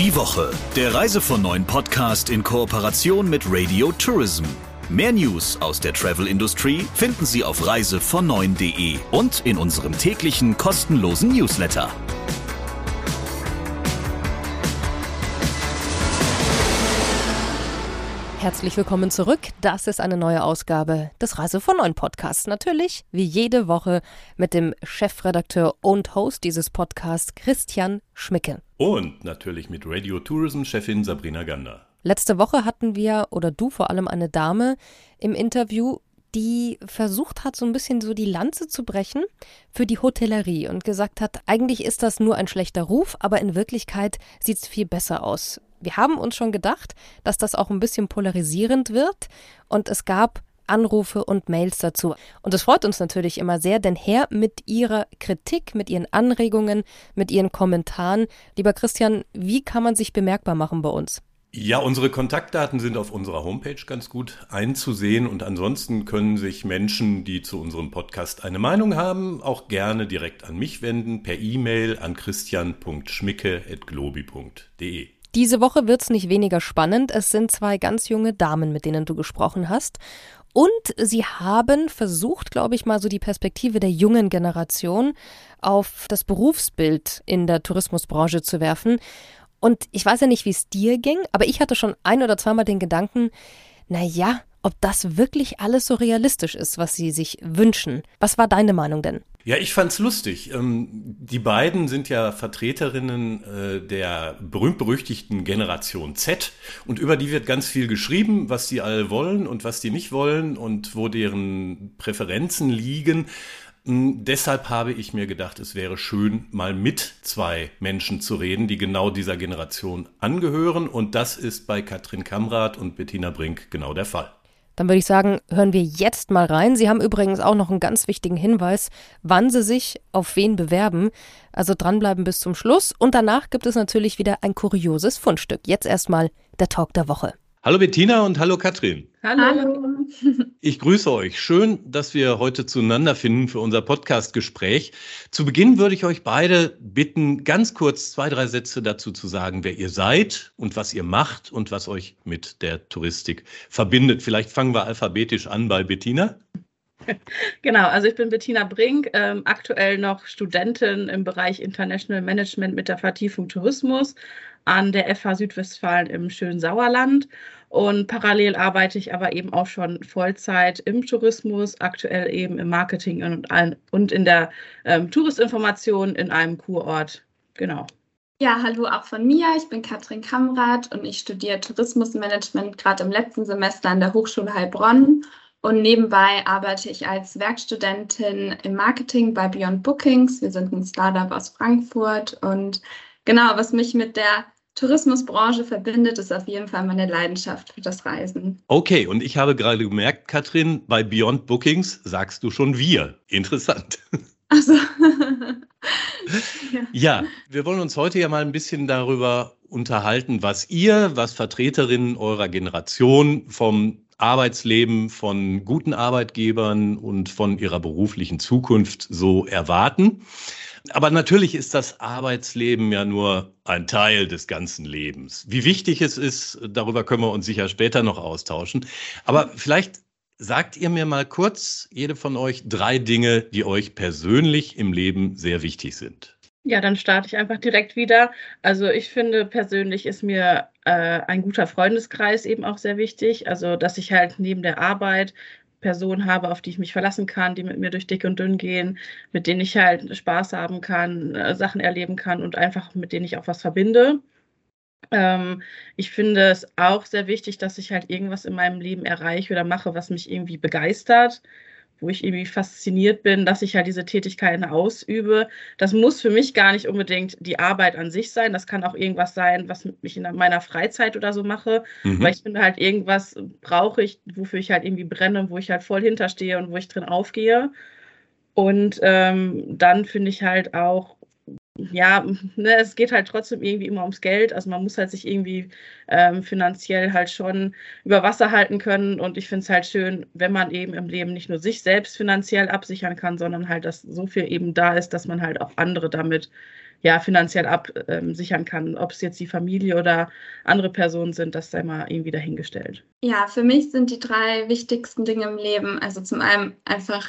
Die Woche, der Reise von neuen Podcast in Kooperation mit Radio Tourism. Mehr News aus der Travel-Industrie finden Sie auf reisevon9.de und in unserem täglichen kostenlosen Newsletter. Herzlich willkommen zurück. Das ist eine neue Ausgabe des Reise von Neuen Podcasts. Natürlich, wie jede Woche, mit dem Chefredakteur und Host dieses Podcasts, Christian Schmicke. Und natürlich mit Radio Tourism Chefin Sabrina Gander. Letzte Woche hatten wir, oder du vor allem, eine Dame im Interview, die versucht hat, so ein bisschen so die Lanze zu brechen für die Hotellerie und gesagt hat, eigentlich ist das nur ein schlechter Ruf, aber in Wirklichkeit sieht es viel besser aus. Wir haben uns schon gedacht, dass das auch ein bisschen polarisierend wird und es gab Anrufe und Mails dazu. Und es freut uns natürlich immer sehr, denn her mit Ihrer Kritik, mit Ihren Anregungen, mit Ihren Kommentaren. Lieber Christian, wie kann man sich bemerkbar machen bei uns? Ja, unsere Kontaktdaten sind auf unserer Homepage ganz gut einzusehen und ansonsten können sich Menschen, die zu unserem Podcast eine Meinung haben, auch gerne direkt an mich wenden per E-Mail an christian.schmicke.globi.de. Diese Woche wird es nicht weniger spannend. Es sind zwei ganz junge Damen, mit denen du gesprochen hast. Und sie haben versucht, glaube ich, mal so die Perspektive der jungen Generation auf das Berufsbild in der Tourismusbranche zu werfen. Und ich weiß ja nicht, wie es dir ging, aber ich hatte schon ein oder zweimal den Gedanken, na ja, ob das wirklich alles so realistisch ist, was sie sich wünschen. Was war deine Meinung denn? Ja, ich fand's lustig. Ähm, die beiden sind ja Vertreterinnen äh, der berühmt-berüchtigten Generation Z und über die wird ganz viel geschrieben, was die alle wollen und was die nicht wollen und wo deren Präferenzen liegen. Hm, deshalb habe ich mir gedacht, es wäre schön, mal mit zwei Menschen zu reden, die genau dieser Generation angehören. Und das ist bei Katrin Kamrath und Bettina Brink genau der Fall. Dann würde ich sagen, hören wir jetzt mal rein. Sie haben übrigens auch noch einen ganz wichtigen Hinweis, wann Sie sich auf wen bewerben. Also dranbleiben bis zum Schluss. Und danach gibt es natürlich wieder ein kurioses Fundstück. Jetzt erstmal der Talk der Woche. Hallo Bettina und hallo Katrin. Hallo. Ich grüße euch. Schön, dass wir heute zueinander finden für unser Podcast-Gespräch. Zu Beginn würde ich euch beide bitten, ganz kurz zwei, drei Sätze dazu zu sagen, wer ihr seid und was ihr macht und was euch mit der Touristik verbindet. Vielleicht fangen wir alphabetisch an bei Bettina. Genau, also ich bin Bettina Brink, ähm, aktuell noch Studentin im Bereich International Management mit der Vertiefung Tourismus an der FH Südwestfalen im schönen Sauerland. Und parallel arbeite ich aber eben auch schon Vollzeit im Tourismus, aktuell eben im Marketing und, und in der ähm, Touristinformation in einem Kurort. Genau. Ja, hallo auch von mir. Ich bin Katrin Kamrath und ich studiere Tourismusmanagement gerade im letzten Semester an der Hochschule Heilbronn und nebenbei arbeite ich als Werkstudentin im Marketing bei Beyond Bookings. Wir sind ein Startup aus Frankfurt. Und genau, was mich mit der Tourismusbranche verbindet, ist auf jeden Fall meine Leidenschaft für das Reisen. Okay, und ich habe gerade gemerkt, Katrin, bei Beyond Bookings sagst du schon wir. Interessant. Also. ja. ja, wir wollen uns heute ja mal ein bisschen darüber unterhalten, was ihr, was Vertreterinnen eurer Generation vom Arbeitsleben von guten Arbeitgebern und von ihrer beruflichen Zukunft so erwarten. Aber natürlich ist das Arbeitsleben ja nur ein Teil des ganzen Lebens. Wie wichtig es ist, darüber können wir uns sicher später noch austauschen. Aber vielleicht sagt ihr mir mal kurz, jede von euch, drei Dinge, die euch persönlich im Leben sehr wichtig sind. Ja, dann starte ich einfach direkt wieder. Also ich finde persönlich ist mir äh, ein guter Freundeskreis eben auch sehr wichtig. Also dass ich halt neben der Arbeit Personen habe, auf die ich mich verlassen kann, die mit mir durch dick und dünn gehen, mit denen ich halt Spaß haben kann, äh, Sachen erleben kann und einfach mit denen ich auch was verbinde. Ähm, ich finde es auch sehr wichtig, dass ich halt irgendwas in meinem Leben erreiche oder mache, was mich irgendwie begeistert wo ich irgendwie fasziniert bin, dass ich halt diese Tätigkeiten ausübe. Das muss für mich gar nicht unbedingt die Arbeit an sich sein. Das kann auch irgendwas sein, was ich in meiner Freizeit oder so mache. Mhm. Weil ich finde halt, irgendwas brauche ich, wofür ich halt irgendwie brenne, wo ich halt voll hinterstehe und wo ich drin aufgehe. Und ähm, dann finde ich halt auch ja, ne, es geht halt trotzdem irgendwie immer ums Geld. Also man muss halt sich irgendwie ähm, finanziell halt schon über Wasser halten können. Und ich finde es halt schön, wenn man eben im Leben nicht nur sich selbst finanziell absichern kann, sondern halt, dass so viel eben da ist, dass man halt auch andere damit ja finanziell absichern kann. Ob es jetzt die Familie oder andere Personen sind, das sei mal irgendwie dahingestellt. Ja, für mich sind die drei wichtigsten Dinge im Leben, also zum einen einfach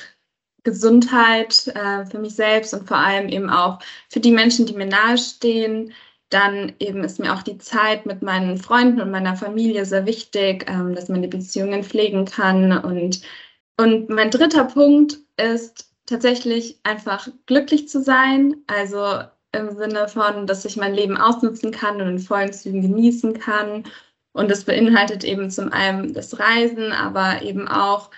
Gesundheit äh, für mich selbst und vor allem eben auch für die Menschen, die mir nahestehen. Dann eben ist mir auch die Zeit mit meinen Freunden und meiner Familie sehr wichtig, ähm, dass man die Beziehungen pflegen kann. Und, und mein dritter Punkt ist tatsächlich einfach glücklich zu sein. Also im Sinne von, dass ich mein Leben ausnutzen kann und in vollen Zügen genießen kann. Und das beinhaltet eben zum einen das Reisen, aber eben auch,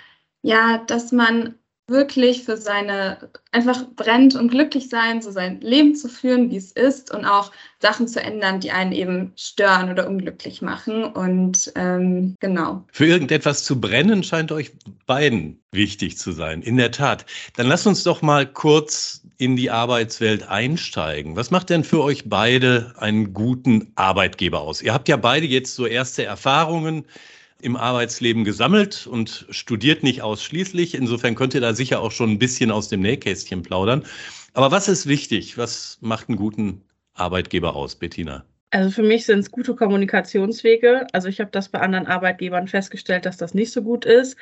ja, dass man wirklich für seine, einfach brennt und glücklich sein, so sein Leben zu führen, wie es ist und auch Sachen zu ändern, die einen eben stören oder unglücklich machen. Und ähm, genau. Für irgendetwas zu brennen scheint euch beiden wichtig zu sein. In der Tat. Dann lasst uns doch mal kurz in die Arbeitswelt einsteigen. Was macht denn für euch beide einen guten Arbeitgeber aus? Ihr habt ja beide jetzt so erste Erfahrungen im Arbeitsleben gesammelt und studiert nicht ausschließlich. Insofern könnt ihr da sicher auch schon ein bisschen aus dem Nähkästchen plaudern. Aber was ist wichtig? Was macht einen guten Arbeitgeber aus, Bettina? Also für mich sind es gute Kommunikationswege. Also ich habe das bei anderen Arbeitgebern festgestellt, dass das nicht so gut ist.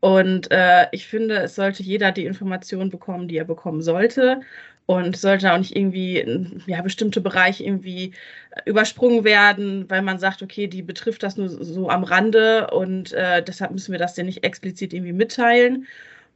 Und äh, ich finde, es sollte jeder die Informationen bekommen, die er bekommen sollte und sollte auch nicht irgendwie ja, bestimmte Bereiche irgendwie übersprungen werden, weil man sagt, okay, die betrifft das nur so am Rande und äh, deshalb müssen wir das ja nicht explizit irgendwie mitteilen.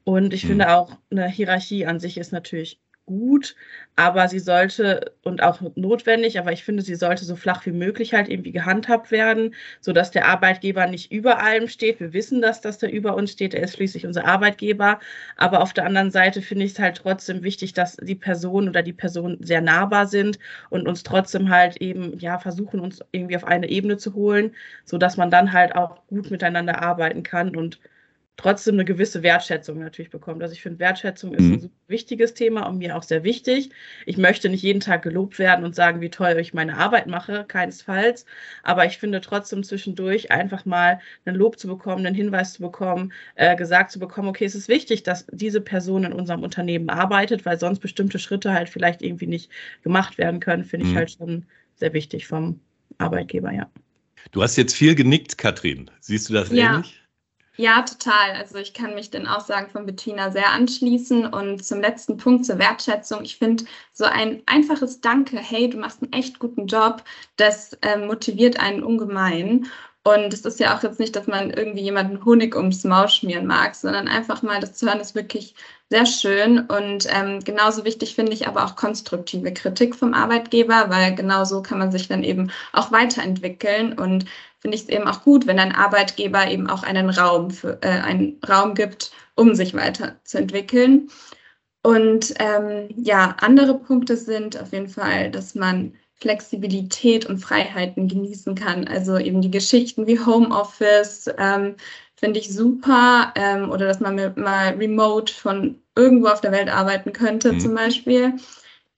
Und ich mhm. finde auch, eine Hierarchie an sich ist natürlich gut, aber sie sollte und auch notwendig, aber ich finde, sie sollte so flach wie möglich halt irgendwie gehandhabt werden, sodass der Arbeitgeber nicht über allem steht. Wir wissen das, dass der über uns steht, er ist schließlich unser Arbeitgeber, aber auf der anderen Seite finde ich es halt trotzdem wichtig, dass die Person oder die Personen sehr nahbar sind und uns trotzdem halt eben, ja, versuchen, uns irgendwie auf eine Ebene zu holen, sodass man dann halt auch gut miteinander arbeiten kann und trotzdem eine gewisse Wertschätzung natürlich bekommt. Also ich finde, Wertschätzung ist mhm. ein super wichtiges Thema und mir auch sehr wichtig. Ich möchte nicht jeden Tag gelobt werden und sagen, wie toll ich meine Arbeit mache, keinesfalls. Aber ich finde trotzdem zwischendurch einfach mal einen Lob zu bekommen, einen Hinweis zu bekommen, äh, gesagt zu bekommen, okay, es ist wichtig, dass diese Person in unserem Unternehmen arbeitet, weil sonst bestimmte Schritte halt vielleicht irgendwie nicht gemacht werden können, finde mhm. ich halt schon sehr wichtig vom Arbeitgeber, ja. Du hast jetzt viel genickt, Katrin. Siehst du das ja. ähnlich? Ja, total. Also ich kann mich den Aussagen von Bettina sehr anschließen. Und zum letzten Punkt zur Wertschätzung. Ich finde so ein einfaches Danke, hey, du machst einen echt guten Job, das äh, motiviert einen ungemein. Und es ist ja auch jetzt nicht, dass man irgendwie jemanden Honig ums Maul schmieren mag, sondern einfach mal das zu hören ist wirklich sehr schön. Und ähm, genauso wichtig finde ich aber auch konstruktive Kritik vom Arbeitgeber, weil genauso kann man sich dann eben auch weiterentwickeln. Und finde ich es eben auch gut, wenn ein Arbeitgeber eben auch einen Raum, für, äh, einen Raum gibt, um sich weiterzuentwickeln. Und ähm, ja, andere Punkte sind auf jeden Fall, dass man Flexibilität und Freiheiten genießen kann. Also eben die Geschichten wie Homeoffice ähm, finde ich super. Ähm, oder dass man mal remote von irgendwo auf der Welt arbeiten könnte mhm. zum Beispiel.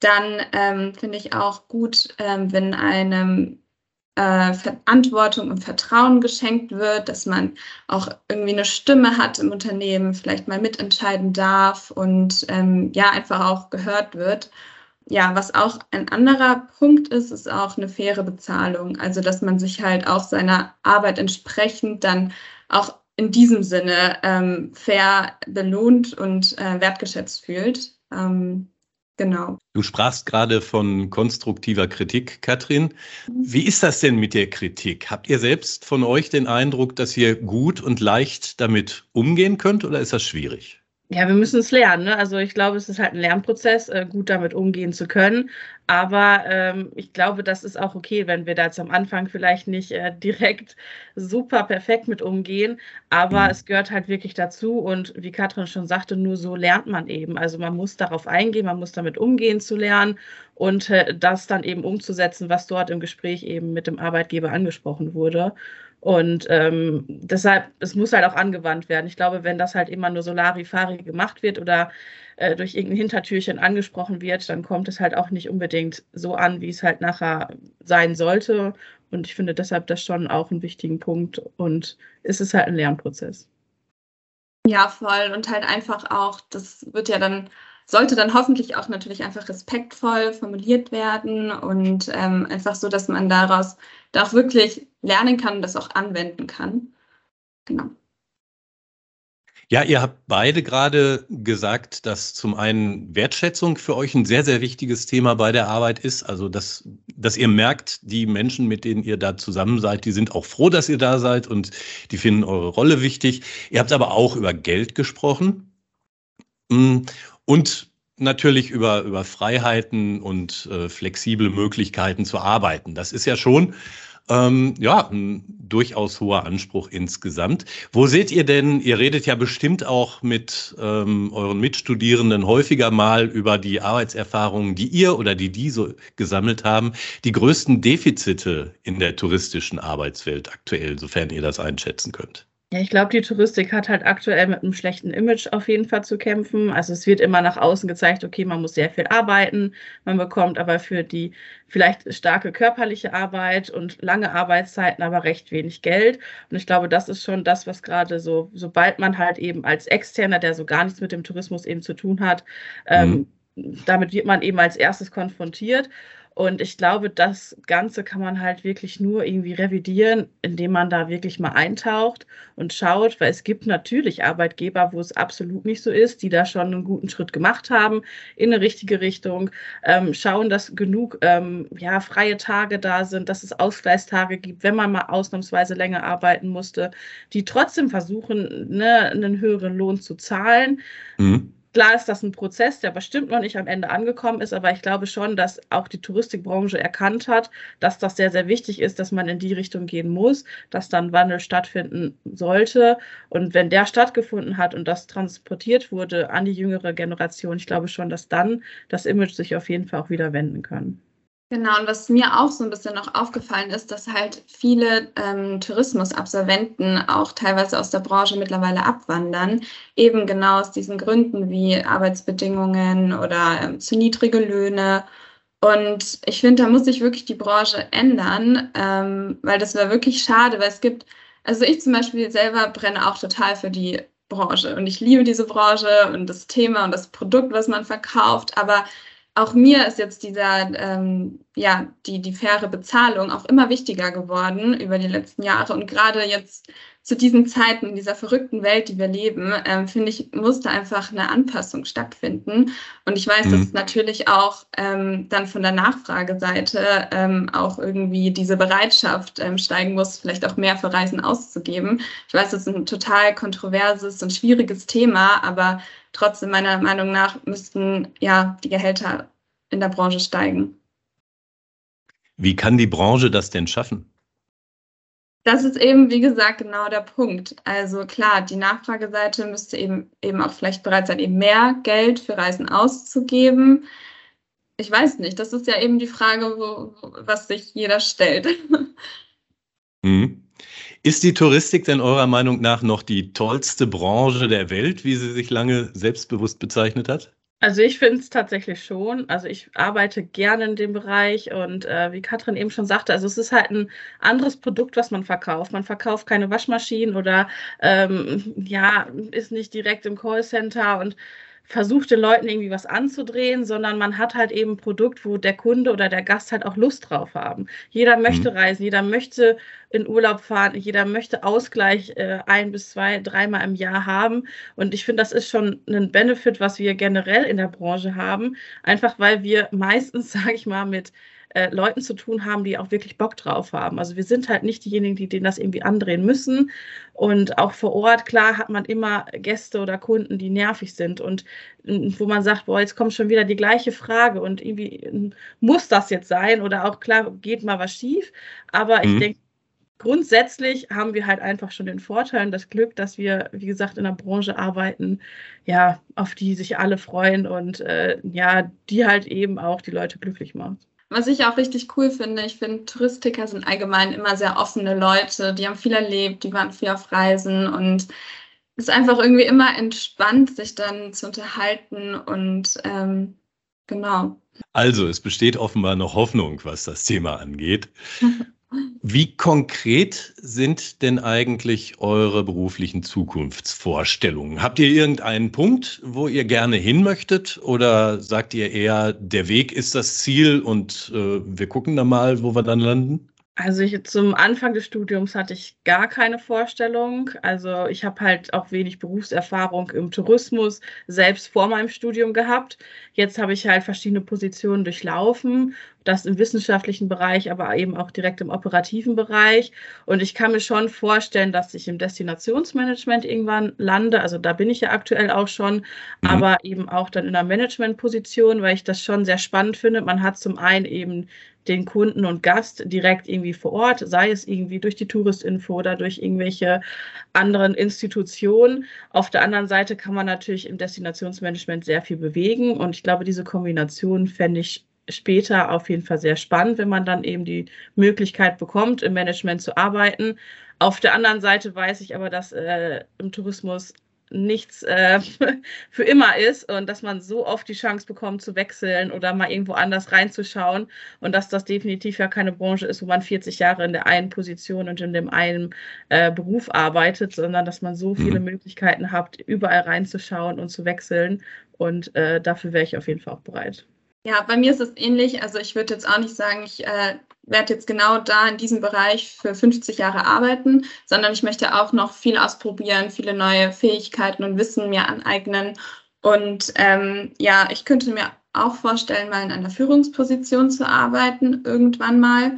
Dann ähm, finde ich auch gut, ähm, wenn einem äh, Verantwortung und Vertrauen geschenkt wird, dass man auch irgendwie eine Stimme hat im Unternehmen, vielleicht mal mitentscheiden darf und ähm, ja, einfach auch gehört wird ja, was auch ein anderer Punkt ist, ist auch eine faire Bezahlung. Also, dass man sich halt auch seiner Arbeit entsprechend dann auch in diesem Sinne ähm, fair belohnt und äh, wertgeschätzt fühlt. Ähm, genau. Du sprachst gerade von konstruktiver Kritik, Katrin. Wie ist das denn mit der Kritik? Habt ihr selbst von euch den Eindruck, dass ihr gut und leicht damit umgehen könnt oder ist das schwierig? Ja, wir müssen es lernen. Ne? Also ich glaube, es ist halt ein Lernprozess, äh, gut damit umgehen zu können. Aber ähm, ich glaube, das ist auch okay, wenn wir da jetzt am Anfang vielleicht nicht äh, direkt super perfekt mit umgehen. Aber mhm. es gehört halt wirklich dazu. Und wie Katrin schon sagte, nur so lernt man eben. Also man muss darauf eingehen, man muss damit umgehen zu lernen und äh, das dann eben umzusetzen, was dort im Gespräch eben mit dem Arbeitgeber angesprochen wurde. Und ähm, deshalb, es muss halt auch angewandt werden. Ich glaube, wenn das halt immer nur Solarifari gemacht wird oder äh, durch irgendein Hintertürchen angesprochen wird, dann kommt es halt auch nicht unbedingt so an, wie es halt nachher sein sollte. Und ich finde deshalb das schon auch einen wichtigen Punkt und ist es halt ein Lernprozess. Ja, voll. Und halt einfach auch, das wird ja dann sollte dann hoffentlich auch natürlich einfach respektvoll formuliert werden und ähm, einfach so, dass man daraus da auch wirklich lernen kann und das auch anwenden kann. Genau. Ja, ihr habt beide gerade gesagt, dass zum einen Wertschätzung für euch ein sehr, sehr wichtiges Thema bei der Arbeit ist. Also, dass, dass ihr merkt, die Menschen, mit denen ihr da zusammen seid, die sind auch froh, dass ihr da seid und die finden eure Rolle wichtig. Ihr habt aber auch über Geld gesprochen mm, und natürlich über, über Freiheiten und äh, flexible Möglichkeiten zu arbeiten. Das ist ja schon ähm, ja, ein durchaus hoher Anspruch insgesamt. Wo seht ihr denn, ihr redet ja bestimmt auch mit ähm, euren Mitstudierenden häufiger mal über die Arbeitserfahrungen, die ihr oder die die so gesammelt haben, die größten Defizite in der touristischen Arbeitswelt aktuell, sofern ihr das einschätzen könnt? Ja, ich glaube, die Touristik hat halt aktuell mit einem schlechten Image auf jeden Fall zu kämpfen. Also es wird immer nach außen gezeigt, okay, man muss sehr viel arbeiten, man bekommt aber für die vielleicht starke körperliche Arbeit und lange Arbeitszeiten aber recht wenig Geld. Und ich glaube, das ist schon das, was gerade so, sobald man halt eben als Externer, der so gar nichts mit dem Tourismus eben zu tun hat, ähm, mhm. damit wird man eben als erstes konfrontiert. Und ich glaube, das Ganze kann man halt wirklich nur irgendwie revidieren, indem man da wirklich mal eintaucht und schaut, weil es gibt natürlich Arbeitgeber, wo es absolut nicht so ist, die da schon einen guten Schritt gemacht haben in eine richtige Richtung, ähm, schauen, dass genug ähm, ja, freie Tage da sind, dass es Ausgleichstage gibt, wenn man mal ausnahmsweise länger arbeiten musste, die trotzdem versuchen, ne, einen höheren Lohn zu zahlen. Mhm. Klar ist das ein Prozess, der bestimmt noch nicht am Ende angekommen ist, aber ich glaube schon, dass auch die Touristikbranche erkannt hat, dass das sehr, sehr wichtig ist, dass man in die Richtung gehen muss, dass dann Wandel stattfinden sollte. Und wenn der stattgefunden hat und das transportiert wurde an die jüngere Generation, ich glaube schon, dass dann das Image sich auf jeden Fall auch wieder wenden kann. Genau, und was mir auch so ein bisschen noch aufgefallen ist, dass halt viele ähm, Tourismusabsolventen auch teilweise aus der Branche mittlerweile abwandern, eben genau aus diesen Gründen wie Arbeitsbedingungen oder ähm, zu niedrige Löhne. Und ich finde, da muss sich wirklich die Branche ändern, ähm, weil das wäre wirklich schade, weil es gibt, also ich zum Beispiel selber brenne auch total für die Branche und ich liebe diese Branche und das Thema und das Produkt, was man verkauft, aber auch mir ist jetzt dieser, ähm, ja, die, die faire Bezahlung auch immer wichtiger geworden über die letzten Jahre. Und gerade jetzt zu diesen Zeiten, in dieser verrückten Welt, die wir leben, ähm, finde ich, musste einfach eine Anpassung stattfinden. Und ich weiß, mhm. dass natürlich auch ähm, dann von der Nachfrageseite ähm, auch irgendwie diese Bereitschaft ähm, steigen muss, vielleicht auch mehr für Reisen auszugeben. Ich weiß, das ist ein total kontroverses und schwieriges Thema, aber trotzdem meiner Meinung nach müssten ja die Gehälter in der Branche steigen. Wie kann die Branche das denn schaffen? Das ist eben, wie gesagt, genau der Punkt. Also klar, die Nachfrageseite müsste eben, eben auch vielleicht bereit sein, eben mehr Geld für Reisen auszugeben. Ich weiß nicht, das ist ja eben die Frage, wo, was sich jeder stellt. Mhm. Ist die Touristik denn eurer Meinung nach noch die tollste Branche der Welt, wie sie sich lange selbstbewusst bezeichnet hat? Also ich finde es tatsächlich schon. Also ich arbeite gerne in dem Bereich und äh, wie Katrin eben schon sagte, also es ist halt ein anderes Produkt, was man verkauft. Man verkauft keine Waschmaschinen oder ähm, ja, ist nicht direkt im Callcenter und versucht den Leuten irgendwie was anzudrehen, sondern man hat halt eben ein Produkt, wo der Kunde oder der Gast halt auch Lust drauf haben. Jeder möchte mhm. reisen, jeder möchte in Urlaub fahren, jeder möchte Ausgleich äh, ein bis zwei, dreimal im Jahr haben. Und ich finde, das ist schon ein Benefit, was wir generell in der Branche haben, einfach weil wir meistens, sage ich mal, mit äh, Leuten zu tun haben, die auch wirklich Bock drauf haben. Also wir sind halt nicht diejenigen, die denen das irgendwie andrehen müssen. Und auch vor Ort, klar, hat man immer Gäste oder Kunden, die nervig sind und äh, wo man sagt, boah, jetzt kommt schon wieder die gleiche Frage und irgendwie äh, muss das jetzt sein oder auch klar, geht mal was schief. Aber mhm. ich denke, grundsätzlich haben wir halt einfach schon den Vorteil und das Glück, dass wir, wie gesagt, in einer Branche arbeiten, ja, auf die sich alle freuen und äh, ja, die halt eben auch die Leute glücklich macht. Was ich auch richtig cool finde, ich finde, Touristiker sind allgemein immer sehr offene Leute, die haben viel erlebt, die waren viel auf Reisen und es ist einfach irgendwie immer entspannt, sich dann zu unterhalten und ähm, genau. Also, es besteht offenbar noch Hoffnung, was das Thema angeht. Wie konkret sind denn eigentlich eure beruflichen Zukunftsvorstellungen? Habt ihr irgendeinen Punkt, wo ihr gerne hin möchtet? Oder sagt ihr eher, der Weg ist das Ziel und äh, wir gucken dann mal, wo wir dann landen? Also ich, zum Anfang des Studiums hatte ich gar keine Vorstellung. Also ich habe halt auch wenig Berufserfahrung im Tourismus selbst vor meinem Studium gehabt. Jetzt habe ich halt verschiedene Positionen durchlaufen, das im wissenschaftlichen Bereich, aber eben auch direkt im operativen Bereich. Und ich kann mir schon vorstellen, dass ich im Destinationsmanagement irgendwann lande. Also da bin ich ja aktuell auch schon, mhm. aber eben auch dann in einer Managementposition, weil ich das schon sehr spannend finde. Man hat zum einen eben den Kunden und Gast direkt irgendwie vor Ort, sei es irgendwie durch die Touristinfo oder durch irgendwelche anderen Institutionen. Auf der anderen Seite kann man natürlich im Destinationsmanagement sehr viel bewegen und ich glaube, diese Kombination fände ich später auf jeden Fall sehr spannend, wenn man dann eben die Möglichkeit bekommt, im Management zu arbeiten. Auf der anderen Seite weiß ich aber, dass äh, im Tourismus nichts äh, für immer ist und dass man so oft die Chance bekommt zu wechseln oder mal irgendwo anders reinzuschauen und dass das definitiv ja keine Branche ist, wo man 40 Jahre in der einen Position und in dem einen äh, Beruf arbeitet, sondern dass man so viele mhm. Möglichkeiten hat, überall reinzuschauen und zu wechseln und äh, dafür wäre ich auf jeden Fall auch bereit. Ja, bei mir ist es ähnlich. Also ich würde jetzt auch nicht sagen, ich äh, werde jetzt genau da in diesem Bereich für 50 Jahre arbeiten, sondern ich möchte auch noch viel ausprobieren, viele neue Fähigkeiten und Wissen mir aneignen. Und ähm, ja, ich könnte mir auch vorstellen, mal in einer Führungsposition zu arbeiten, irgendwann mal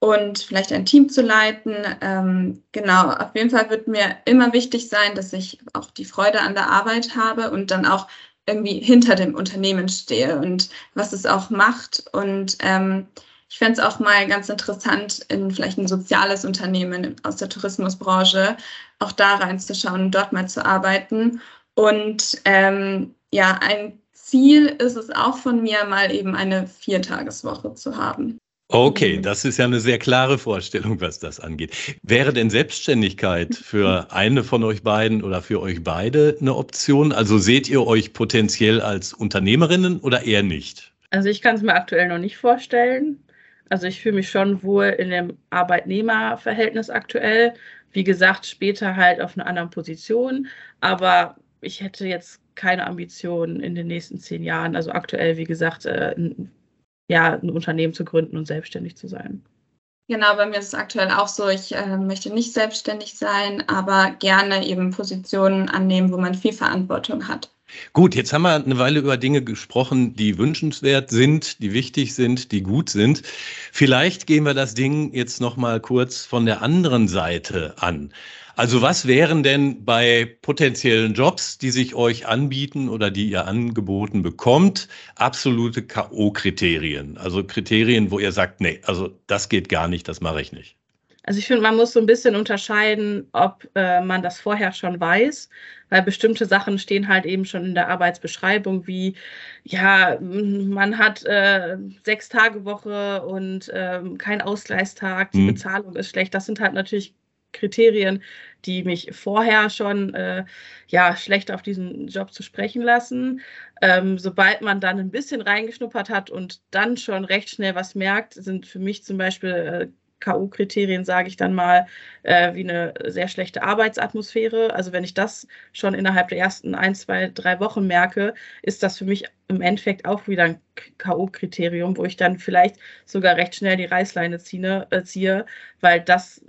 und vielleicht ein Team zu leiten. Ähm, genau, auf jeden Fall wird mir immer wichtig sein, dass ich auch die Freude an der Arbeit habe und dann auch irgendwie hinter dem Unternehmen stehe und was es auch macht. Und ähm, ich fände es auch mal ganz interessant, in vielleicht ein soziales Unternehmen aus der Tourismusbranche auch da reinzuschauen und dort mal zu arbeiten. Und ähm, ja, ein Ziel ist es auch von mir, mal eben eine Viertageswoche zu haben. Okay, das ist ja eine sehr klare Vorstellung, was das angeht. Wäre denn Selbstständigkeit für eine von euch beiden oder für euch beide eine Option? Also seht ihr euch potenziell als Unternehmerinnen oder eher nicht? Also ich kann es mir aktuell noch nicht vorstellen. Also ich fühle mich schon wohl in dem Arbeitnehmerverhältnis aktuell. Wie gesagt, später halt auf einer anderen Position. Aber ich hätte jetzt keine Ambitionen in den nächsten zehn Jahren. Also aktuell, wie gesagt, äh, ja, ein Unternehmen zu gründen und selbstständig zu sein. Genau, bei mir ist es aktuell auch so, ich äh, möchte nicht selbstständig sein, aber gerne eben Positionen annehmen, wo man viel Verantwortung hat. Gut, jetzt haben wir eine Weile über Dinge gesprochen, die wünschenswert sind, die wichtig sind, die gut sind. Vielleicht gehen wir das Ding jetzt noch mal kurz von der anderen Seite an. Also was wären denn bei potenziellen Jobs, die sich euch anbieten oder die ihr angeboten bekommt, absolute KO-Kriterien? Also Kriterien, wo ihr sagt, nee, also das geht gar nicht, das mache ich nicht. Also ich finde, man muss so ein bisschen unterscheiden, ob äh, man das vorher schon weiß, weil bestimmte Sachen stehen halt eben schon in der Arbeitsbeschreibung, wie ja, man hat äh, sechs Tage Woche und äh, kein Ausgleichstag, die mhm. Bezahlung ist schlecht. Das sind halt natürlich Kriterien, die mich vorher schon äh, ja, schlecht auf diesen Job zu sprechen lassen. Ähm, sobald man dann ein bisschen reingeschnuppert hat und dann schon recht schnell was merkt, sind für mich zum Beispiel äh, K.O.-Kriterien, sage ich dann mal, äh, wie eine sehr schlechte Arbeitsatmosphäre. Also wenn ich das schon innerhalb der ersten ein, zwei, drei Wochen merke, ist das für mich im Endeffekt auch wieder ein K.O.-Kriterium, wo ich dann vielleicht sogar recht schnell die Reißleine ziehe, äh, ziehe weil das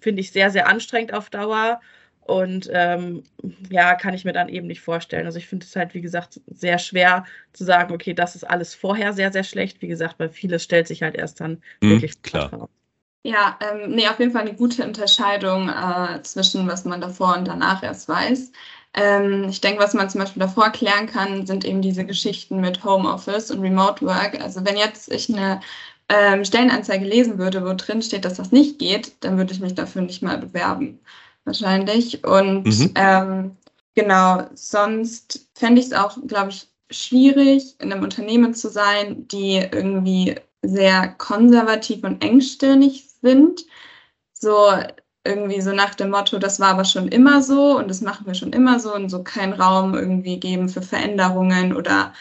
finde ich sehr, sehr anstrengend auf Dauer. Und ähm, ja, kann ich mir dann eben nicht vorstellen. Also ich finde es halt, wie gesagt, sehr schwer zu sagen, okay, das ist alles vorher sehr, sehr schlecht. Wie gesagt, weil vieles stellt sich halt erst dann mhm, wirklich klar. Heraus. Ja, ähm, nee, auf jeden Fall eine gute Unterscheidung äh, zwischen, was man davor und danach erst weiß. Ähm, ich denke, was man zum Beispiel davor klären kann, sind eben diese Geschichten mit Homeoffice und Remote Work. Also wenn jetzt ich eine ähm, Stellenanzeige lesen würde, wo drin steht, dass das nicht geht, dann würde ich mich dafür nicht mal bewerben, wahrscheinlich. Und mhm. ähm, genau, sonst fände ich es auch, glaube ich, schwierig, in einem Unternehmen zu sein, die irgendwie sehr konservativ und engstirnig sind. So irgendwie so nach dem Motto, das war aber schon immer so und das machen wir schon immer so und so keinen Raum irgendwie geben für Veränderungen oder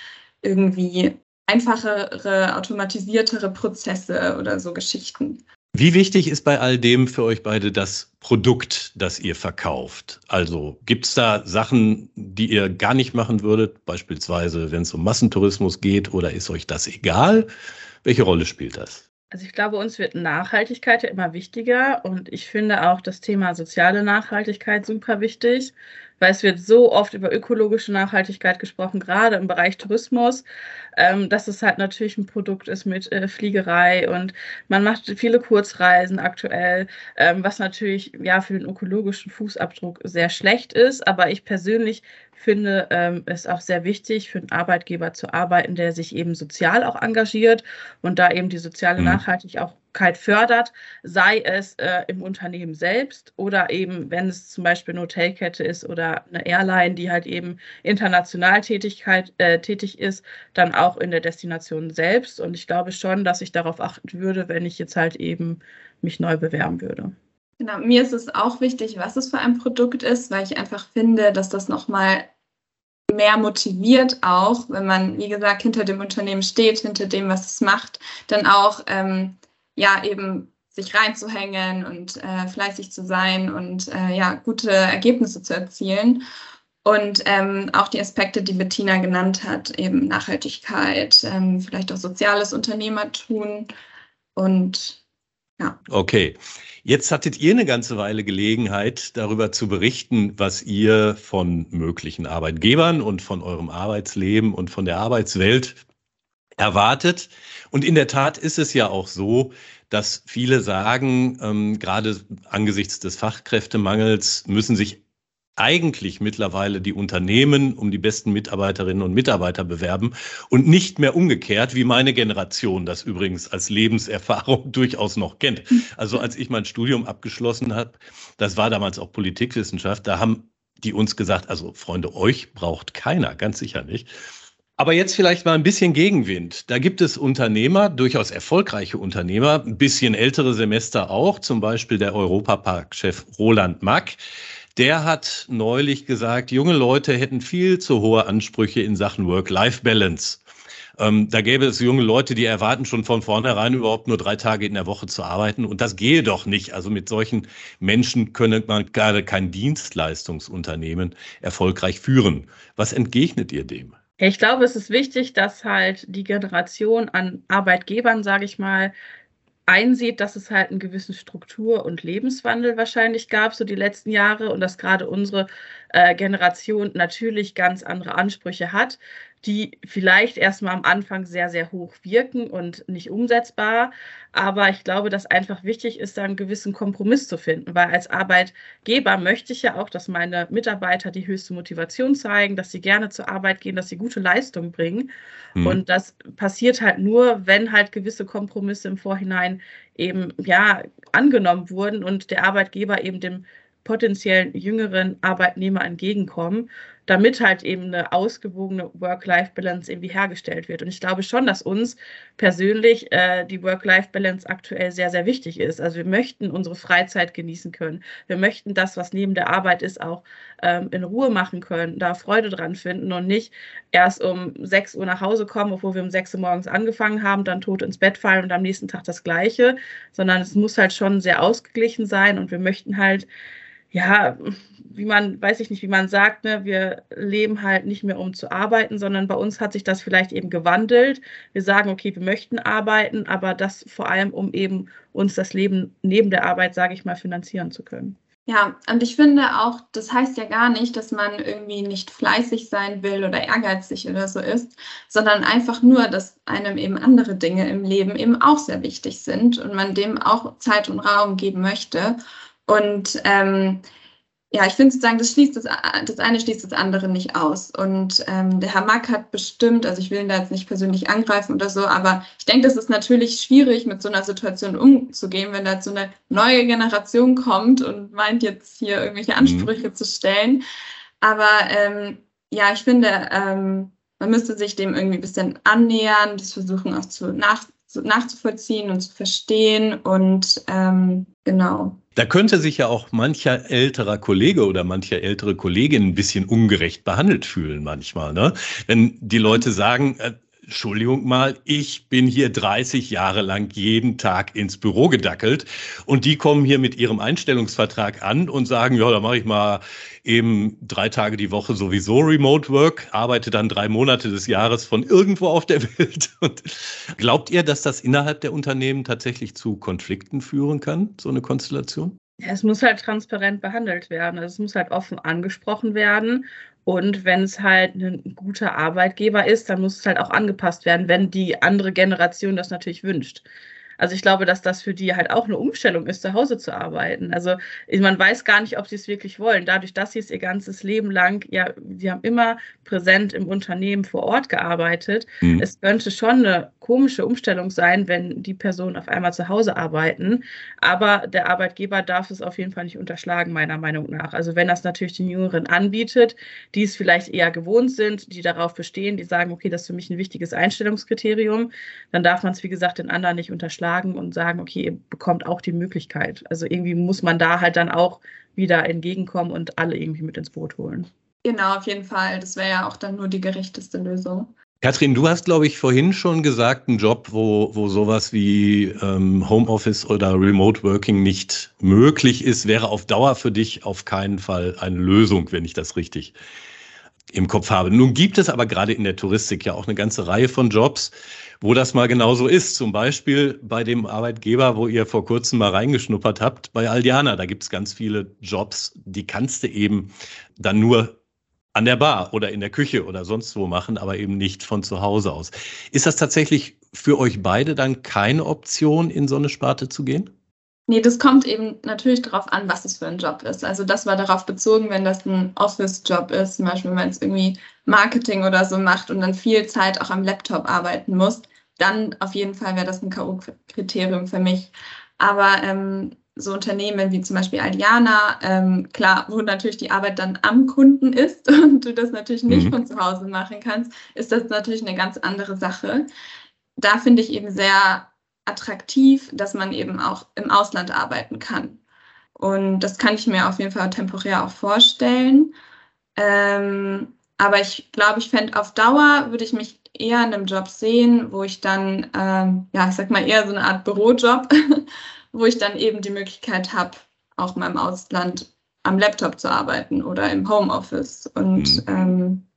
irgendwie einfachere, automatisiertere Prozesse oder so Geschichten. Wie wichtig ist bei all dem für euch beide das Produkt, das ihr verkauft? Also gibt es da Sachen, die ihr gar nicht machen würdet, beispielsweise wenn es um Massentourismus geht, oder ist euch das egal? Welche Rolle spielt das? Also ich glaube, uns wird Nachhaltigkeit ja immer wichtiger und ich finde auch das Thema soziale Nachhaltigkeit super wichtig weil es wird so oft über ökologische Nachhaltigkeit gesprochen, gerade im Bereich Tourismus, ähm, dass es halt natürlich ein Produkt ist mit äh, Fliegerei und man macht viele Kurzreisen aktuell, ähm, was natürlich ja für den ökologischen Fußabdruck sehr schlecht ist. Aber ich persönlich finde ähm, es auch sehr wichtig, für einen Arbeitgeber zu arbeiten, der sich eben sozial auch engagiert und da eben die soziale mhm. Nachhaltigkeit auch fördert, sei es äh, im Unternehmen selbst oder eben, wenn es zum Beispiel eine Hotelkette ist oder eine Airline, die halt eben international Tätigkeit, äh, tätig ist, dann auch in der Destination selbst. Und ich glaube schon, dass ich darauf achten würde, wenn ich jetzt halt eben mich neu bewerben würde. Genau, mir ist es auch wichtig, was es für ein Produkt ist, weil ich einfach finde, dass das nochmal mehr motiviert auch, wenn man, wie gesagt, hinter dem Unternehmen steht, hinter dem, was es macht, dann auch ähm, ja eben sich reinzuhängen und äh, fleißig zu sein und äh, ja gute Ergebnisse zu erzielen. Und ähm, auch die Aspekte, die Bettina genannt hat, eben Nachhaltigkeit, ähm, vielleicht auch soziales Unternehmertum und ja. Okay. Jetzt hattet ihr eine ganze Weile Gelegenheit, darüber zu berichten, was ihr von möglichen Arbeitgebern und von eurem Arbeitsleben und von der Arbeitswelt erwartet. Und in der Tat ist es ja auch so, dass viele sagen, ähm, gerade angesichts des Fachkräftemangels müssen sich eigentlich mittlerweile die Unternehmen um die besten Mitarbeiterinnen und Mitarbeiter bewerben und nicht mehr umgekehrt, wie meine Generation das übrigens als Lebenserfahrung durchaus noch kennt. Also als ich mein Studium abgeschlossen habe, das war damals auch Politikwissenschaft, da haben die uns gesagt, also Freunde, euch braucht keiner, ganz sicher nicht. Aber jetzt vielleicht mal ein bisschen Gegenwind. Da gibt es Unternehmer, durchaus erfolgreiche Unternehmer, ein bisschen ältere Semester auch, zum Beispiel der Europapark-Chef Roland Mack. Der hat neulich gesagt, junge Leute hätten viel zu hohe Ansprüche in Sachen Work-Life-Balance. Ähm, da gäbe es junge Leute, die erwarten schon von vornherein überhaupt nur drei Tage in der Woche zu arbeiten. Und das gehe doch nicht. Also mit solchen Menschen könne man gerade kein Dienstleistungsunternehmen erfolgreich führen. Was entgegnet ihr dem? Ich glaube, es ist wichtig, dass halt die Generation an Arbeitgebern, sage ich mal, einsieht, dass es halt einen gewissen Struktur- und Lebenswandel wahrscheinlich gab, so die letzten Jahre, und dass gerade unsere äh, Generation natürlich ganz andere Ansprüche hat, die vielleicht erstmal am Anfang sehr, sehr hoch wirken und nicht umsetzbar. Aber ich glaube, dass einfach wichtig ist, da einen gewissen Kompromiss zu finden, weil als Arbeitgeber möchte ich ja auch, dass meine Mitarbeiter die höchste Motivation zeigen, dass sie gerne zur Arbeit gehen, dass sie gute Leistung bringen. Mhm. Und das passiert halt nur, wenn halt gewisse Kompromisse im Vorhinein eben ja angenommen wurden und der Arbeitgeber eben dem potenziellen jüngeren Arbeitnehmer entgegenkommen damit halt eben eine ausgewogene Work-Life-Balance irgendwie hergestellt wird. Und ich glaube schon, dass uns persönlich äh, die Work-Life-Balance aktuell sehr, sehr wichtig ist. Also wir möchten unsere Freizeit genießen können. Wir möchten das, was neben der Arbeit ist, auch ähm, in Ruhe machen können, da Freude dran finden und nicht erst um 6 Uhr nach Hause kommen, obwohl wir um 6 Uhr morgens angefangen haben, dann tot ins Bett fallen und am nächsten Tag das Gleiche, sondern es muss halt schon sehr ausgeglichen sein und wir möchten halt ja, wie man, weiß ich nicht, wie man sagt, ne, wir leben halt nicht mehr um zu arbeiten, sondern bei uns hat sich das vielleicht eben gewandelt. Wir sagen, okay, wir möchten arbeiten, aber das vor allem, um eben uns das Leben neben der Arbeit, sage ich mal, finanzieren zu können. Ja, und ich finde auch, das heißt ja gar nicht, dass man irgendwie nicht fleißig sein will oder ehrgeizig oder so ist, sondern einfach nur, dass einem eben andere Dinge im Leben eben auch sehr wichtig sind und man dem auch Zeit und Raum geben möchte. Und ähm, ja, ich finde sozusagen, das schließt das, das eine schließt das andere nicht aus. Und ähm, der Herr Mack hat bestimmt, also ich will ihn da jetzt nicht persönlich angreifen oder so, aber ich denke, das ist natürlich schwierig, mit so einer Situation umzugehen, wenn da so eine neue Generation kommt und meint jetzt hier irgendwelche mhm. Ansprüche mhm. zu stellen. Aber ähm, ja, ich finde, ähm, man müsste sich dem irgendwie ein bisschen annähern, das versuchen auch zu nach, nachzuvollziehen und zu verstehen und ähm, genau. Da könnte sich ja auch mancher älterer Kollege oder mancher ältere Kollegin ein bisschen ungerecht behandelt fühlen manchmal, ne? Wenn die Leute sagen, äh, Entschuldigung mal, ich bin hier 30 Jahre lang jeden Tag ins Büro gedackelt und die kommen hier mit ihrem Einstellungsvertrag an und sagen, ja, da mache ich mal eben drei Tage die Woche sowieso Remote Work, arbeite dann drei Monate des Jahres von irgendwo auf der Welt. Und glaubt ihr, dass das innerhalb der Unternehmen tatsächlich zu Konflikten führen kann, so eine Konstellation? Es muss halt transparent behandelt werden. Also es muss halt offen angesprochen werden. Und wenn es halt ein guter Arbeitgeber ist, dann muss es halt auch angepasst werden, wenn die andere Generation das natürlich wünscht. Also ich glaube, dass das für die halt auch eine Umstellung ist, zu Hause zu arbeiten. Also man weiß gar nicht, ob sie es wirklich wollen. Dadurch, dass sie es ihr ganzes Leben lang, ja, sie haben immer präsent im Unternehmen vor Ort gearbeitet. Mhm. Es könnte schon eine komische Umstellung sein, wenn die Personen auf einmal zu Hause arbeiten. Aber der Arbeitgeber darf es auf jeden Fall nicht unterschlagen, meiner Meinung nach. Also wenn das natürlich den Jüngeren anbietet, die es vielleicht eher gewohnt sind, die darauf bestehen, die sagen, okay, das ist für mich ein wichtiges Einstellungskriterium, dann darf man es, wie gesagt, den anderen nicht unterschlagen und sagen, okay, ihr bekommt auch die Möglichkeit. Also irgendwie muss man da halt dann auch wieder entgegenkommen und alle irgendwie mit ins Boot holen. Genau, auf jeden Fall. Das wäre ja auch dann nur die gerechteste Lösung. Katrin, du hast, glaube ich, vorhin schon gesagt, ein Job, wo, wo sowas wie ähm, Homeoffice oder Remote Working nicht möglich ist, wäre auf Dauer für dich auf keinen Fall eine Lösung, wenn ich das richtig im Kopf habe. Nun gibt es aber gerade in der Touristik ja auch eine ganze Reihe von Jobs, wo das mal genauso ist. Zum Beispiel bei dem Arbeitgeber, wo ihr vor kurzem mal reingeschnuppert habt, bei Aldiana. Da gibt es ganz viele Jobs, die kannst du eben dann nur an der Bar oder in der Küche oder sonst wo machen, aber eben nicht von zu Hause aus. Ist das tatsächlich für euch beide dann keine Option, in so eine Sparte zu gehen? Nee, das kommt eben natürlich darauf an, was es für ein Job ist. Also das war darauf bezogen, wenn das ein Office-Job ist, zum Beispiel wenn man jetzt irgendwie Marketing oder so macht und dann viel Zeit auch am Laptop arbeiten muss, dann auf jeden Fall wäre das ein K.O.-Kriterium für mich. Aber ähm, so Unternehmen wie zum Beispiel Aliana, ähm, klar, wo natürlich die Arbeit dann am Kunden ist und du das natürlich nicht mhm. von zu Hause machen kannst, ist das natürlich eine ganz andere Sache. Da finde ich eben sehr attraktiv, dass man eben auch im Ausland arbeiten kann. Und das kann ich mir auf jeden Fall temporär auch vorstellen. Ähm, aber ich glaube, ich fände auf Dauer, würde ich mich eher in einem Job sehen, wo ich dann, ähm, ja, ich sag mal eher so eine Art Bürojob wo ich dann eben die Möglichkeit habe, auch mal im Ausland am Laptop zu arbeiten oder im Homeoffice. Und mhm. ähm,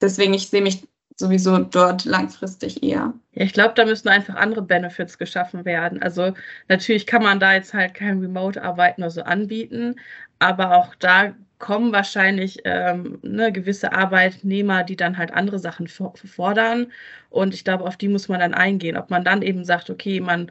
deswegen, ich sehe mich sowieso dort langfristig eher. Ja, ich glaube, da müssen einfach andere Benefits geschaffen werden. Also natürlich kann man da jetzt halt kein Remote-Arbeiten oder so anbieten, aber auch da kommen wahrscheinlich ähm, ne, gewisse Arbeitnehmer, die dann halt andere Sachen fordern. Und ich glaube, auf die muss man dann eingehen. Ob man dann eben sagt, okay, man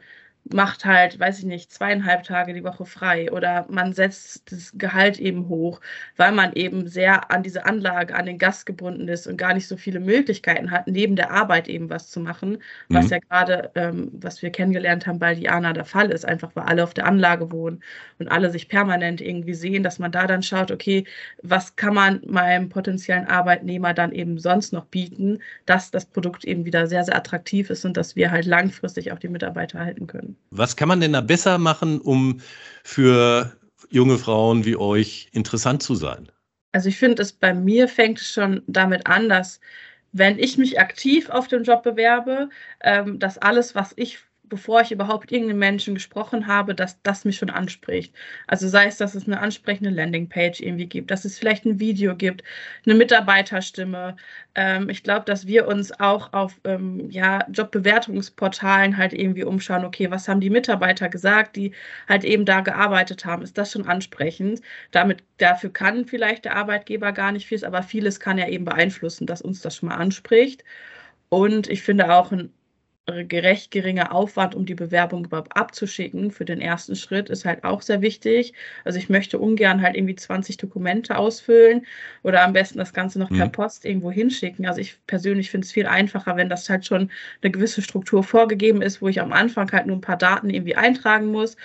macht halt, weiß ich nicht, zweieinhalb Tage die Woche frei oder man setzt das Gehalt eben hoch, weil man eben sehr an diese Anlage, an den Gast gebunden ist und gar nicht so viele Möglichkeiten hat, neben der Arbeit eben was zu machen, was mhm. ja gerade, ähm, was wir kennengelernt haben bei Diana der Fall ist, einfach weil alle auf der Anlage wohnen und alle sich permanent irgendwie sehen, dass man da dann schaut, okay, was kann man meinem potenziellen Arbeitnehmer dann eben sonst noch bieten, dass das Produkt eben wieder sehr, sehr attraktiv ist und dass wir halt langfristig auch die Mitarbeiter halten können. Was kann man denn da besser machen, um für junge Frauen wie euch interessant zu sein? Also ich finde, es bei mir fängt es schon damit an, dass wenn ich mich aktiv auf den Job bewerbe, ähm, dass alles, was ich bevor ich überhaupt irgendeinen Menschen gesprochen habe, dass das mich schon anspricht. Also sei es, dass es eine ansprechende Landingpage irgendwie gibt, dass es vielleicht ein Video gibt, eine Mitarbeiterstimme. Ähm, ich glaube, dass wir uns auch auf ähm, ja, Jobbewertungsportalen halt irgendwie umschauen, okay, was haben die Mitarbeiter gesagt, die halt eben da gearbeitet haben. Ist das schon ansprechend? Damit, dafür kann vielleicht der Arbeitgeber gar nicht viel, aber vieles kann ja eben beeinflussen, dass uns das schon mal anspricht. Und ich finde auch ein gerecht geringer Aufwand, um die Bewerbung überhaupt abzuschicken für den ersten Schritt, ist halt auch sehr wichtig. Also ich möchte ungern halt irgendwie 20 Dokumente ausfüllen oder am besten das Ganze noch mhm. per Post irgendwo hinschicken. Also ich persönlich finde es viel einfacher, wenn das halt schon eine gewisse Struktur vorgegeben ist, wo ich am Anfang halt nur ein paar Daten irgendwie eintragen muss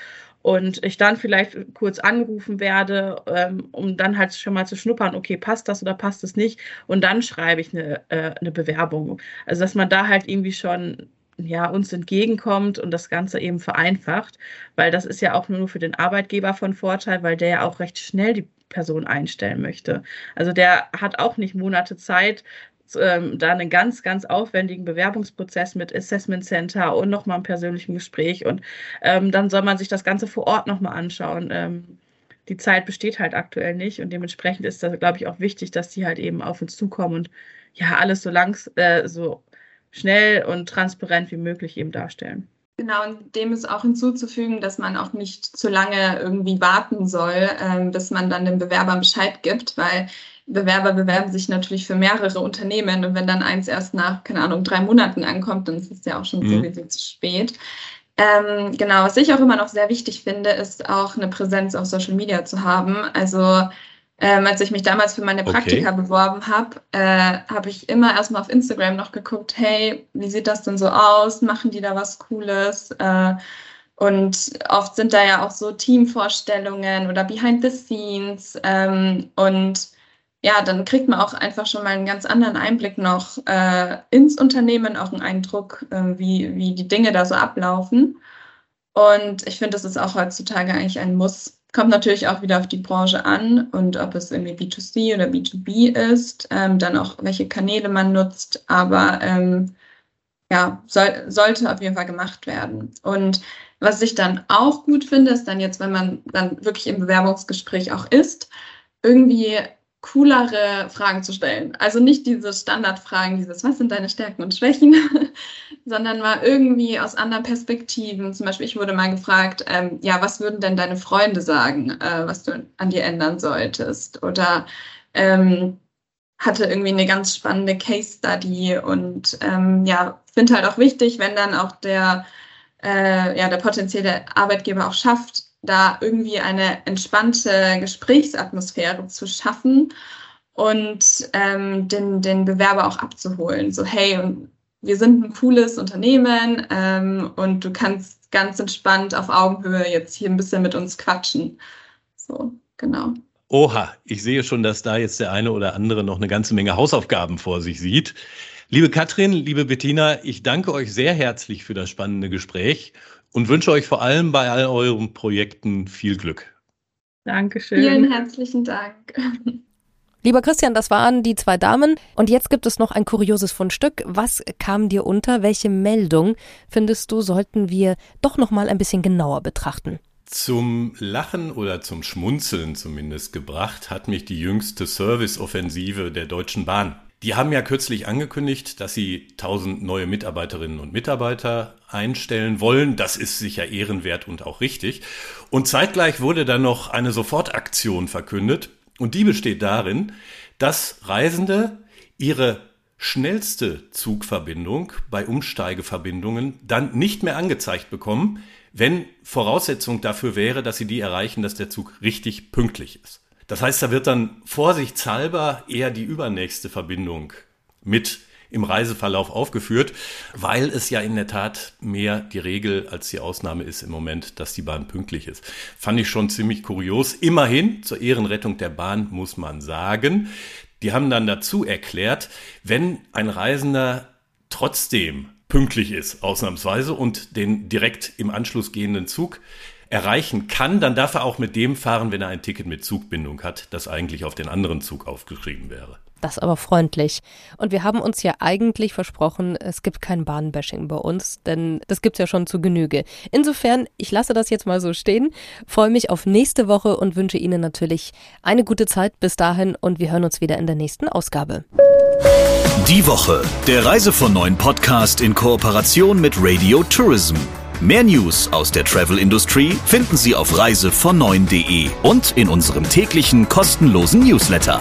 und ich dann vielleicht kurz angerufen werde, ähm, um dann halt schon mal zu schnuppern, okay, passt das oder passt es nicht? Und dann schreibe ich eine, äh, eine Bewerbung. Also dass man da halt irgendwie schon ja, uns entgegenkommt und das Ganze eben vereinfacht, weil das ist ja auch nur für den Arbeitgeber von Vorteil, weil der ja auch recht schnell die Person einstellen möchte. Also der hat auch nicht Monate Zeit, ähm, da einen ganz, ganz aufwendigen Bewerbungsprozess mit Assessment Center und nochmal einem persönlichen Gespräch. Und ähm, dann soll man sich das Ganze vor Ort nochmal anschauen. Ähm, die Zeit besteht halt aktuell nicht und dementsprechend ist das, glaube ich, auch wichtig, dass die halt eben auf uns zukommen und ja, alles so langs, äh, so schnell und transparent wie möglich eben darstellen. Genau, und dem ist auch hinzuzufügen, dass man auch nicht zu lange irgendwie warten soll, ähm, bis man dann den Bewerbern Bescheid gibt, weil Bewerber bewerben sich natürlich für mehrere Unternehmen und wenn dann eins erst nach, keine Ahnung, drei Monaten ankommt, dann ist es ja auch schon mhm. sowieso zu spät. Ähm, genau, was ich auch immer noch sehr wichtig finde, ist auch eine Präsenz auf Social Media zu haben. Also ähm, als ich mich damals für meine Praktika okay. beworben habe, äh, habe ich immer erstmal auf Instagram noch geguckt, hey, wie sieht das denn so aus? Machen die da was Cooles? Äh, und oft sind da ja auch so Teamvorstellungen oder Behind the Scenes. Ähm, und ja, dann kriegt man auch einfach schon mal einen ganz anderen Einblick noch äh, ins Unternehmen, auch einen Eindruck, äh, wie, wie die Dinge da so ablaufen. Und ich finde, das ist auch heutzutage eigentlich ein Muss. Kommt natürlich auch wieder auf die Branche an und ob es irgendwie B2C oder B2B ist, ähm, dann auch welche Kanäle man nutzt. Aber ähm, ja, soll, sollte auf jeden Fall gemacht werden. Und was ich dann auch gut finde, ist dann jetzt, wenn man dann wirklich im Bewerbungsgespräch auch ist, irgendwie coolere Fragen zu stellen. Also nicht diese Standardfragen, dieses, was sind deine Stärken und Schwächen, sondern mal irgendwie aus anderen Perspektiven. Zum Beispiel, ich wurde mal gefragt, ähm, ja, was würden denn deine Freunde sagen, äh, was du an dir ändern solltest? Oder ähm, hatte irgendwie eine ganz spannende Case Study und ähm, ja, finde halt auch wichtig, wenn dann auch der, äh, ja, der potenzielle Arbeitgeber auch schafft, da irgendwie eine entspannte Gesprächsatmosphäre zu schaffen und ähm, den, den Bewerber auch abzuholen. So, hey, wir sind ein cooles Unternehmen ähm, und du kannst ganz entspannt auf Augenhöhe jetzt hier ein bisschen mit uns quatschen. So, genau. Oha, ich sehe schon, dass da jetzt der eine oder andere noch eine ganze Menge Hausaufgaben vor sich sieht. Liebe Katrin, liebe Bettina, ich danke euch sehr herzlich für das spannende Gespräch und wünsche euch vor allem bei all euren Projekten viel Glück. Dankeschön. Vielen herzlichen Dank. Lieber Christian, das waren die zwei Damen. Und jetzt gibt es noch ein kurioses Fundstück. Was kam dir unter? Welche Meldung findest du, sollten wir doch noch mal ein bisschen genauer betrachten? Zum Lachen oder zum Schmunzeln zumindest gebracht hat mich die jüngste Serviceoffensive der Deutschen Bahn. Die haben ja kürzlich angekündigt, dass sie 1000 neue Mitarbeiterinnen und Mitarbeiter einstellen wollen. Das ist sicher ehrenwert und auch richtig. Und zeitgleich wurde dann noch eine Sofortaktion verkündet. Und die besteht darin, dass Reisende ihre schnellste Zugverbindung bei Umsteigeverbindungen dann nicht mehr angezeigt bekommen, wenn Voraussetzung dafür wäre, dass sie die erreichen, dass der Zug richtig pünktlich ist. Das heißt, da wird dann vorsichtshalber eher die übernächste Verbindung mit im Reiseverlauf aufgeführt, weil es ja in der Tat mehr die Regel als die Ausnahme ist im Moment, dass die Bahn pünktlich ist. Fand ich schon ziemlich kurios. Immerhin, zur Ehrenrettung der Bahn muss man sagen, die haben dann dazu erklärt, wenn ein Reisender trotzdem pünktlich ist, ausnahmsweise, und den direkt im Anschluss gehenden Zug erreichen kann, dann darf er auch mit dem fahren, wenn er ein Ticket mit Zugbindung hat, das eigentlich auf den anderen Zug aufgeschrieben wäre. Das ist aber freundlich. Und wir haben uns ja eigentlich versprochen, es gibt kein Bahnbashing bei uns, denn das gibt's ja schon zu Genüge. Insofern, ich lasse das jetzt mal so stehen, freue mich auf nächste Woche und wünsche Ihnen natürlich eine gute Zeit bis dahin und wir hören uns wieder in der nächsten Ausgabe. Die Woche, der Reise von neuen Podcast in Kooperation mit Radio Tourism. Mehr News aus der Travel Industry finden Sie auf reisevon9.de und in unserem täglichen kostenlosen Newsletter.